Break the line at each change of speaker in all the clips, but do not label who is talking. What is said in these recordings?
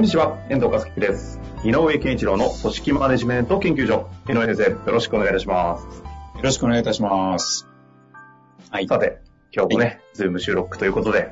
こんにちは、遠藤和樹です。井上健一郎の組織マネジメント研究所。井上先生、よろしくお願いいたします。
よろしくお願いいたします。はい。
さて、今日もね、 Zoom 収録ということで、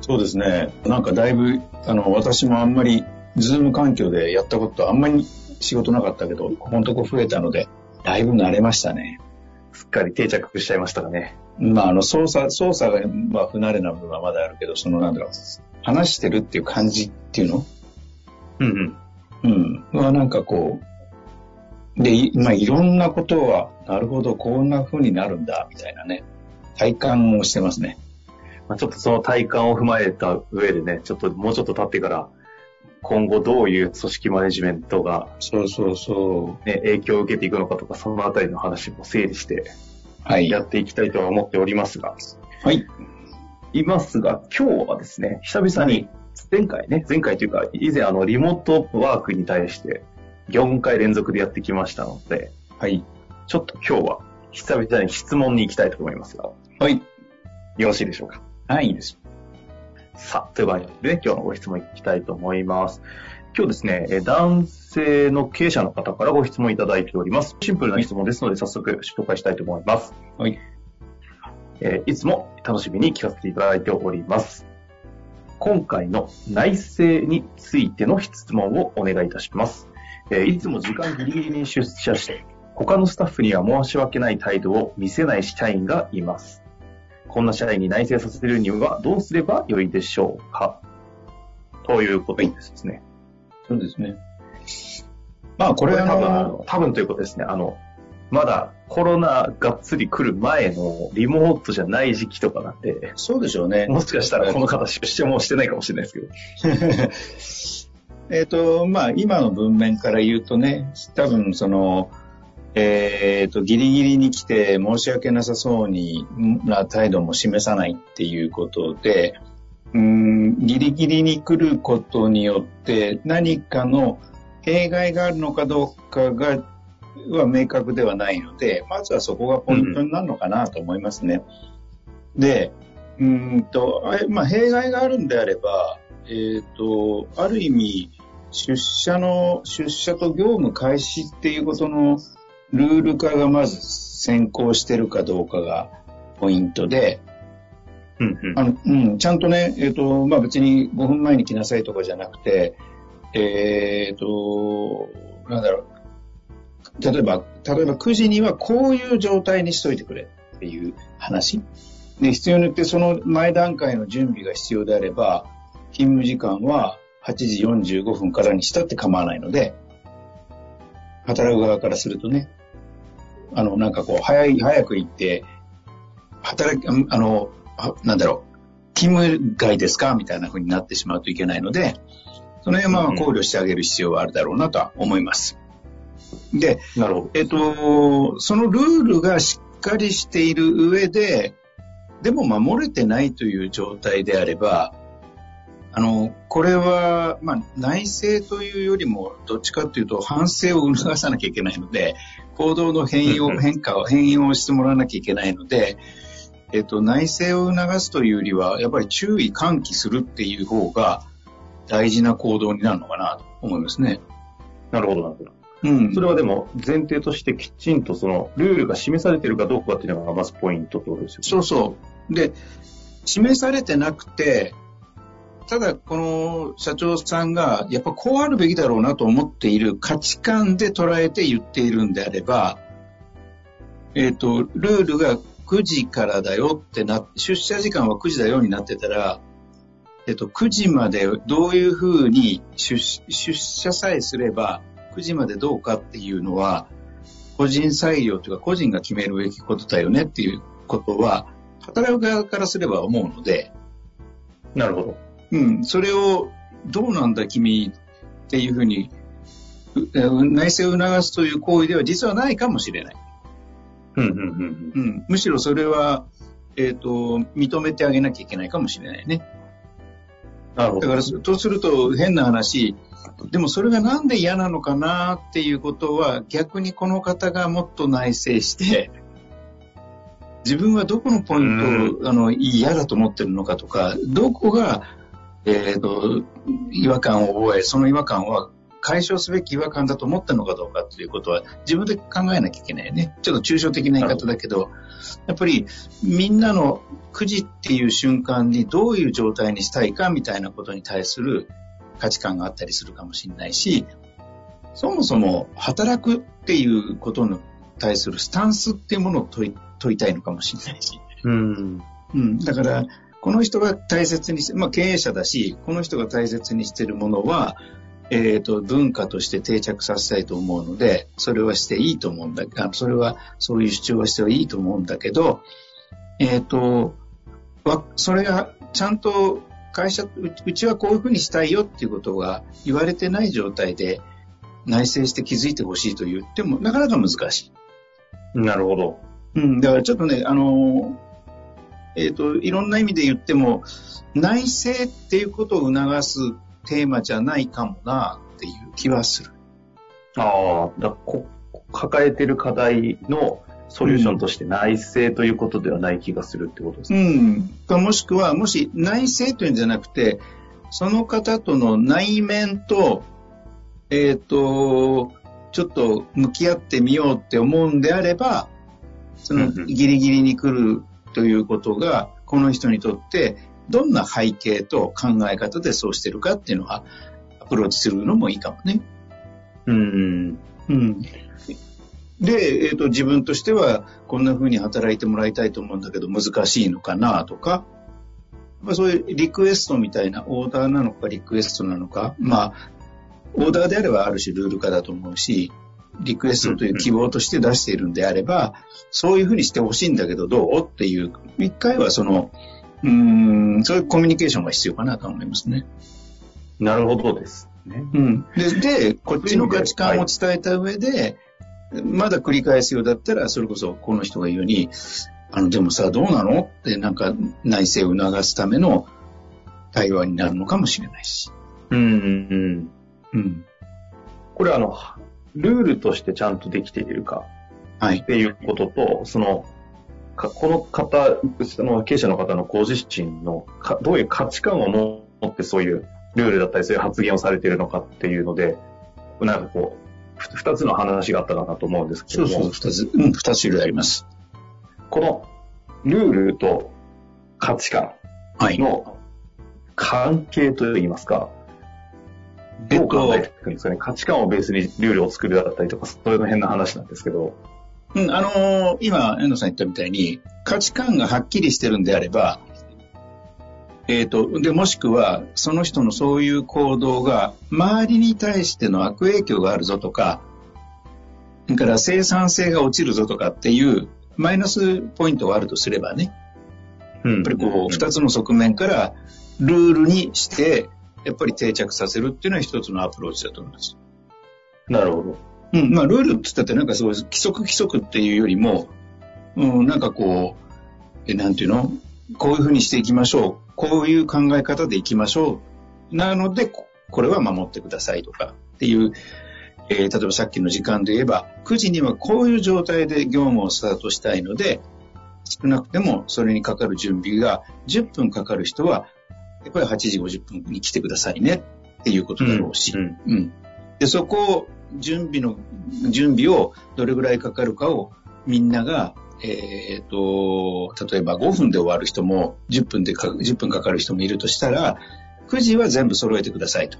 そうですね。なんかだいぶ、あの、私もあんまり、 Zoom 環境でやったことあんまり仕事なかったけど、ここのとこ増えたので、だいぶ慣れましたね。
すっかり定着しちゃいましたかね。
まあ、あの、操作、操作が、まあ、不慣れな部分はまだあるけど、その、なんだろう、話してるっていう感じっていうの
うんうん。
うん。はなんかこう、で、いまあ、いろんなことは、なるほど、こんな風になるんだ、みたいなね、体感をしてますね。
まあ、ちょっとその体感を踏まえた上でね、ちょっともうちょっと経ってから、今後どういう組織マネジメントが、
そうそうそう。
ね、影響を受けていくのかとか、そのあたりの話も整理して
はい。
やっていきたいとは思っておりますが、
はい。
いますが、今日はですね、久々に、前回ね、前回というか、以前あの、リモートワークに対して、4回連続でやってきましたので、
はい。
ちょっと今日は、久々に質問に行きたいと思いますが、
はい。
よろしいでしょうか？
はい、いいです。
さあ、というわけでね、今日のご質問いきたいと思います。今日ですね、えー男性の経営者の方からご質問いただいております。シンプルな質問ですので、早速紹介したいと思います。
はい。
えーいつも楽しみに聞かせていただいております。今回の内政についての質問をお願いいたします。えーいつも時間ギリギリに出社して、他のスタッフには申し訳ない態度を見せない社員がいます。こんな社員に内政させるにはどうすればよいでしょうか？ということですね。
そうですね。まあ、こ
れ
は
多分、多分ということですね。あの、まだコロナがっつり来る前のリモートじゃない時期とかなんで、
そうでしょうね。
もしかしたらこの方出社もしてないかもしれないですけど。
えっと、まあ、今の文面から言うとね、多分、その、えっ、と、ギリギリに来て申し訳なさそうにな態度も示さないっていうことで、うん、ギリギリに来ることによって何かの弊害があるのかどうかが、は明確ではないので、まずはそこがポイントになるのかなと思いますね。で、うーんと、まあ、弊害があるんであれば、えっ、と、ある意味、出社の、出社と業務開始っていうことのルール化がまず先行してるかどうかがポイントで、
うんうん
あのうん、ちゃんとね、えっ、と、まあ、別に5分前に来なさいとかじゃなくて、えっ、と、なんだろう、例えば、例えば9時にはこういう状態にしといてくれっていう話。で、必要によってその前段階の準備が必要であれば、勤務時間は8時45分からにしたって構わないので、働く側からするとね、あの、なんかこう、早い、早く行って、働き、あの、あなんだろう、勤務外ですかみたいな風になってしまうといけないので、その辺はまあ考慮してあげる必要はあるだろうなとは思います。で、
なるほど。
えっと、そのルールがしっかりしている上で、でも守れてないという状態であれば、あの、これは、まあ、内政というよりも、どっちかというと、反省を促さなきゃいけないので、行動の変容、変化を、変容をしてもらわなきゃいけないので、えっと、内政を促すというよりは、やっぱり注意喚起するっていう方が大事な行動になるのかなと思いますね。
なるほど、なるほど。
うん。
それはでも前提としてきちんとそのルールが示されているかどうかっていうのがまずポイントってことですよね。
そうそう。で、示されてなくて、ただこの社長さんがやっぱこうあるべきだろうなと思っている価値観で捉えて言っているんであれば、えっ、と、ルールが9時からだよってなって、出社時間は9時だよになってたら、えっ、と、9時までどういうふうに出出社さえすれば、9時までどうかっていうのは、個人裁量というか個人が決めるべきことだよねっていうことは、働く側からすれば思うので、
なるほど。
うん、それを、どうなんだ君っていうふうに、内政を促すという行為では実はないかもしれない。
うんうんうん、
うん、むしろそれは、えっ、ー、と、認めてあげなきゃいけないかもしれないね。
なるほど。
だから、とすると変な話、でもそれがなんで嫌なのかなっていうことは逆にこの方がもっと内省して、自分はどこのポイントを、あの嫌だと思ってるのかとか、どこが、えっ、ー、と、違和感を覚え、その違和感は解消すべき違和感だと思ったのかどうかということは自分で考えなきゃいけないね。ちょっと抽象的な言い方だけど、やっぱりみんなの9時っていう瞬間にどういう状態にしたいかみたいなことに対する価値観があったりするかもしれないし、そもそも働くっていうことに対するスタンスっていうものを問い問いたいのかもしれないし。
うん。
うん。だから、この人が大切にして、まあ経営者だし、この人が大切にしているものは、えっ、ー、と、文化として定着させたいと思うので、それはしていいと思うんだあそれは、そういう主張はしてはいいと思うんだけど、えっ、ー、と、それがちゃんと会社、うちはこういうふうにしたいよっていうことが言われてない状態で内省して気づいてほしいと言ってもなかなか難し
い。なるほど。
うん、だからちょっとね、あの、えっ、ー、と、いろんな意味で言っても、内政っていうことを促すテーマじゃないかもなっていう気はする。
ああ、だこ抱えてる課題のソリューションとして内政ということではない気がするってことですか、
うん、かもしくは、もし内政というんじゃなくて、その方との内面と、えっ、ー、と、ちょっと向き合ってみようって思うんであれば、そのギリギリに来るということが、この人にとってどんな背景と考え方でそうしてるかっていうのはアプローチするのもいいかもね。
うん。
うん。で、えっ、ー、と、自分としてはこんな風に働いてもらいたいと思うんだけど難しいのかなとか、まあ、そういうリクエストみたいなオーダーなのかリクエストなのか、まあ、オーダーであればある種ルール化だと思うし、リクエストという希望として出しているんであれば、そういうふうにしてほしいんだけどどうっていう、一回はその、うん、そういうコミュニケーションが必要かなと思いますね。
なるほどですね。
うん。で、でこっちの価値観を伝えた上で、はい、まだ繰り返すようだったら、それこそこの人が言うように、あの、でもさ、どうなの？ってなんか内政を促すための対話になるのかもしれないし。
うん、うん、うん。これあの、ルールとしてちゃんとできているか、はい。っていうことと、その、この方、その経営者の方のご自身のか、どういう価値観を持ってそういうルールだったりそういう発言をされているのかっていうので、なんかこう、二つの話があったかなと思うんですけども。
そうそう、二つ、うん、二つ種類あります。
このルールと価値観の関係といいますか、どう考えていくんですかね、価値観をベースにルールを作るだったりとか、そういうの変な話なんですけど。
うん、あのー、今、遠藤さん言ったみたいに、価値観がはっきりしてるんであれば、えっ、ー、と、で、もしくは、その人のそういう行動が、周りに対しての悪影響があるぞとか、それから生産性が落ちるぞとかっていう、マイナスポイントがあるとすればね、やっぱりこう、二つの側面から、ルールにして、やっぱり定着させるっていうのは一つのアプローチだと思います。
なるほど。
うん、まあ、ルールって言ったってなんかすごい規則規則っていうよりも、うん、なんかこう、え、なんていうの？こういうふうにしていきましょう。こういう考え方でいきましょう。なので、これは守ってくださいとかっていう、えー、例えばさっきの時間で言えば、9時にはこういう状態で業務をスタートしたいので、少なくてもそれにかかる準備が10分かかる人はやっぱり8時50分に来てくださいねっていうことだろうし、うん、うん、でそこを準備の、準備をどれぐらいかかるかをみんなが、えっ、ー、と、例えば5分で終わる人も10分でか、10分かかる人もいるとしたら、9時は全部揃えてくださいと。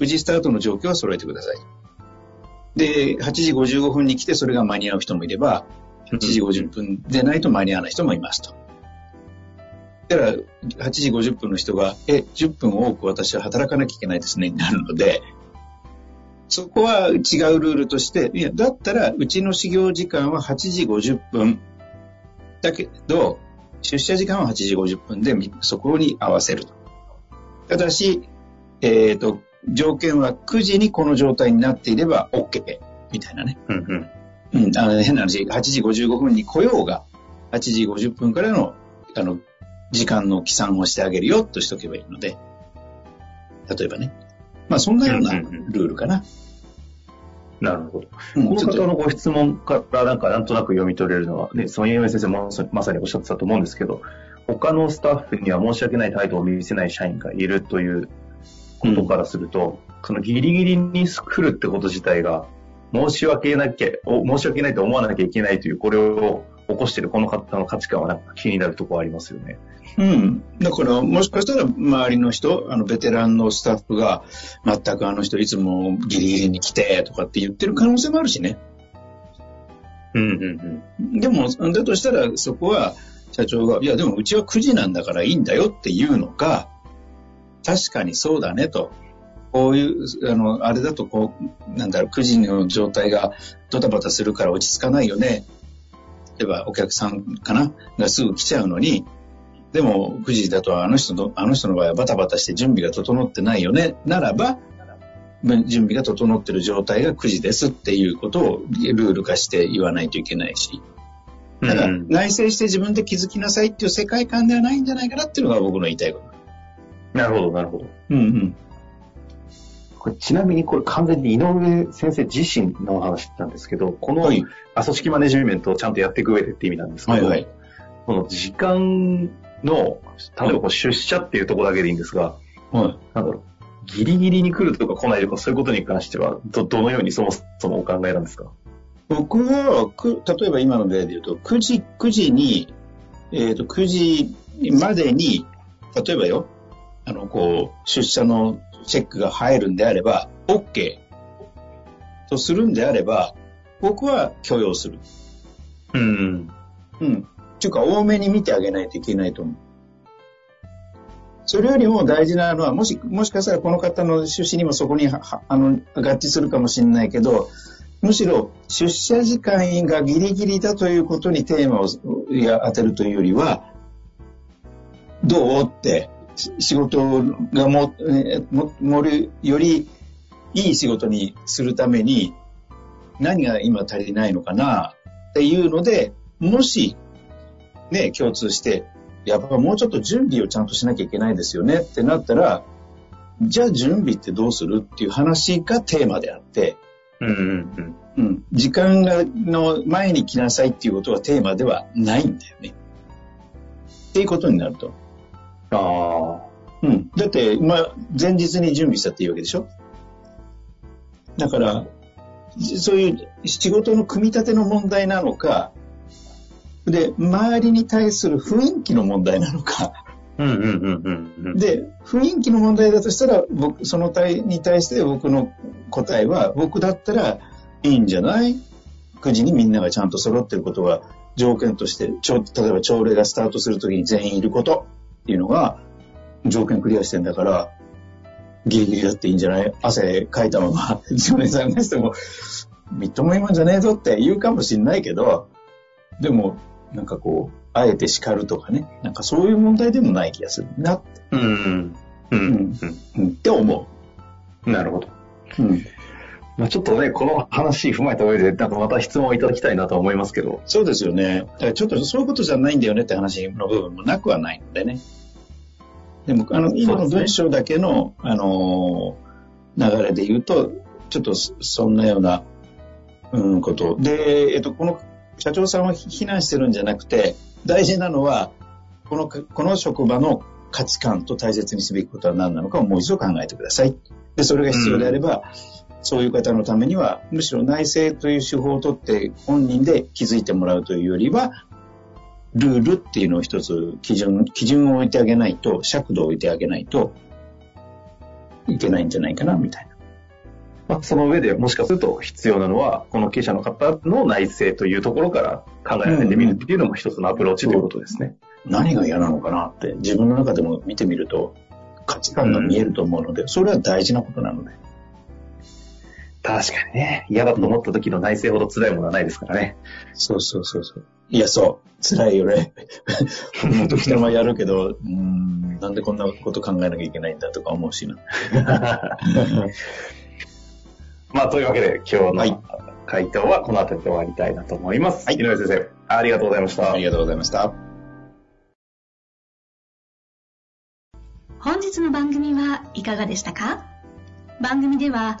9時スタートの状況は揃えてください。で、8時55分に来てそれが間に合う人もいれば、8時50分でないと間に合わない人もいますと。たら、8時50分の人が、え、10分多く私は働かなきゃいけないですね、になるので、そこは違うルールとして、いや、だったら、うちの始業時間は8時50分。だけど、出社時間は8時50分で、そこに合わせると。ただし、えっ、と、条件は9時にこの状態になっていれば OK みたいなね。
うんうん。
うん、あの変な話、8時55分に来ようが、8時50分からの、あの、時間の起算をしてあげるよとしとけばいいので、例えばね。まあ、そんなような
うんうんうん
ルールかな。
なるほど。
うん
この方のご質問からなんかなんとなく読み取れるのは、ね、その井上先生もまさにおっしゃってたと思うんですけど、他のスタッフには申し訳ない態度を見せない社員がいるということからすると、そのギリギリに来るってこと自体が、申し訳なきゃ、お申し訳ないと思わなきゃいけないという、これを起こしているこの方の価値観はなんか気になるところありますよね。
うん。だから、もしかしたら周りの人、あの、ベテランのスタッフが、全くあの人いつもギリギリに来て、とかって言ってる可能性もあるしね。
うんうんうん。
でも、だとしたら、そこは、社長が、いや、でもうちは9時なんだからいいんだよっていうのか、確かにそうだねと。こういう、あの、あれだとこう、なんだろう、9時の状態がドタバタするから落ち着かないよね。例えばお客さんかながすぐ来ちゃうのに、でも9時だとあの人の、あの人の場合はバタバタして準備が整ってないよね。ならば、準備が整ってる状態が9時ですっていうことをルール化して言わないといけないし。だから
うん
内省して自分で気づきなさいっていう世界観ではないんじゃないかなっていうのが僕の言いたいこと。
なるほど、なるほど。
うんうん。
これちなみにこれ完全に井上先生自身のお話なんですけど、この、
はい
あ組織マネジメントをちゃんとやっていく上でって意味なんですけど、
はいはい。
この時間の、例えばこう出社っていうところだけでいいんですが、
はい。
なんだろう、ギリギリに来るとか来ないとかそういうことに関しては、ど、どのようにそもそもお考えなんですか？
僕は、く例えば今の例で言うと、9時、9時に、えっ、と、9時までに、例えばよ、あの、こう、出社のチェックが入るんであれば、OK とするんであれば、僕は許容する。
うん。
うん。っていうか、多めに見てあげないといけないと思う。それよりも大事なのは、もし、もしかしたらこの方の趣旨にもそこには、はあの、合致するかもしれないけど、むしろ出社時間がギリギリだということにテーマを当てるというよりは、どうって、し仕事がも、えーも、もる、よりいい仕事にするために、何が今足りないのかなっていうので、もし、ね、共通して、やっぱもうちょっと準備をちゃんとしなきゃいけないですよねってなったら、じゃあ準備ってどうするっていう話がテーマであって、
うんうんうん。
うん、時間がの前に来なさいっていうことはテーマではないんだよね。っていうことになると。
あ
うん。だって、まあ、前日に準備したっていいわけでしょ？だから、そういう仕事の組み立ての問題なのか、で、周りに対する雰囲気の問題なのか。で、雰囲気の問題だとしたら、僕、その対に対して僕の答えは、僕だったらいいんじゃない ?9 時にみんながちゃんと揃ってることが条件として、ちょ例えば朝礼がスタートするときに全員いることっていうのが条件クリアしてんだから、ギリギリだっていいんじゃない？汗かいたまま、常連さんがしても、みっともんじゃねえぞって言うかもしんないけど、でも、なんかこう、あえて叱るとかね、なんかそういう問題でもない気がするなって
うんうんうん
うん、って思
うん。なるほど。
う。うん。
まあちょっとね、この話踏まえた上で、なんかまた質問をいただきたいなとは思いますけど。
そうですよね。ちょっとそういうことじゃないんだよねって話の部分もなくはないのでね。でも、あの、今の文章だけの、あのー流れで言うと、ちょっとそそんなような、うん、こと。で、えっと、この社長さんは非難してるんじゃなくて、大事なのは、この、この職場の価値観と大切にすべきことは何なのかをもう一度考えてください。で、それが必要であれば、そういう方のためには、むしろ内政という手法をとって本人で気づいてもらうというよりは、ルールっていうのを一つ基準、基準を置いてあげないと、尺度を置いてあげないといけないんじゃないかな、みたいな。
まあ、その上でもしかすると必要なのは、この経営者の方の内政というところから考えてみるっていうのも一つのアプローチということですね。
何が嫌なのかなって自分の中でも見てみると価値観が見えると思うので、それは大事なことなので。
確かにね。嫌だと思った時の内政ほど辛いものはないですからね。
そうそうそうそう。いや、そう。辛いよね。もっと人はやるけど、うん、なんでこんなこと考えなきゃいけないんだとか思うしな。
まあ、というわけで、今日の回答はこの辺りで終わりたいなと思います。はい。井上先生、ありがとうございました。
ありがとうございました。
本日の番組はいかがでしたか？番組では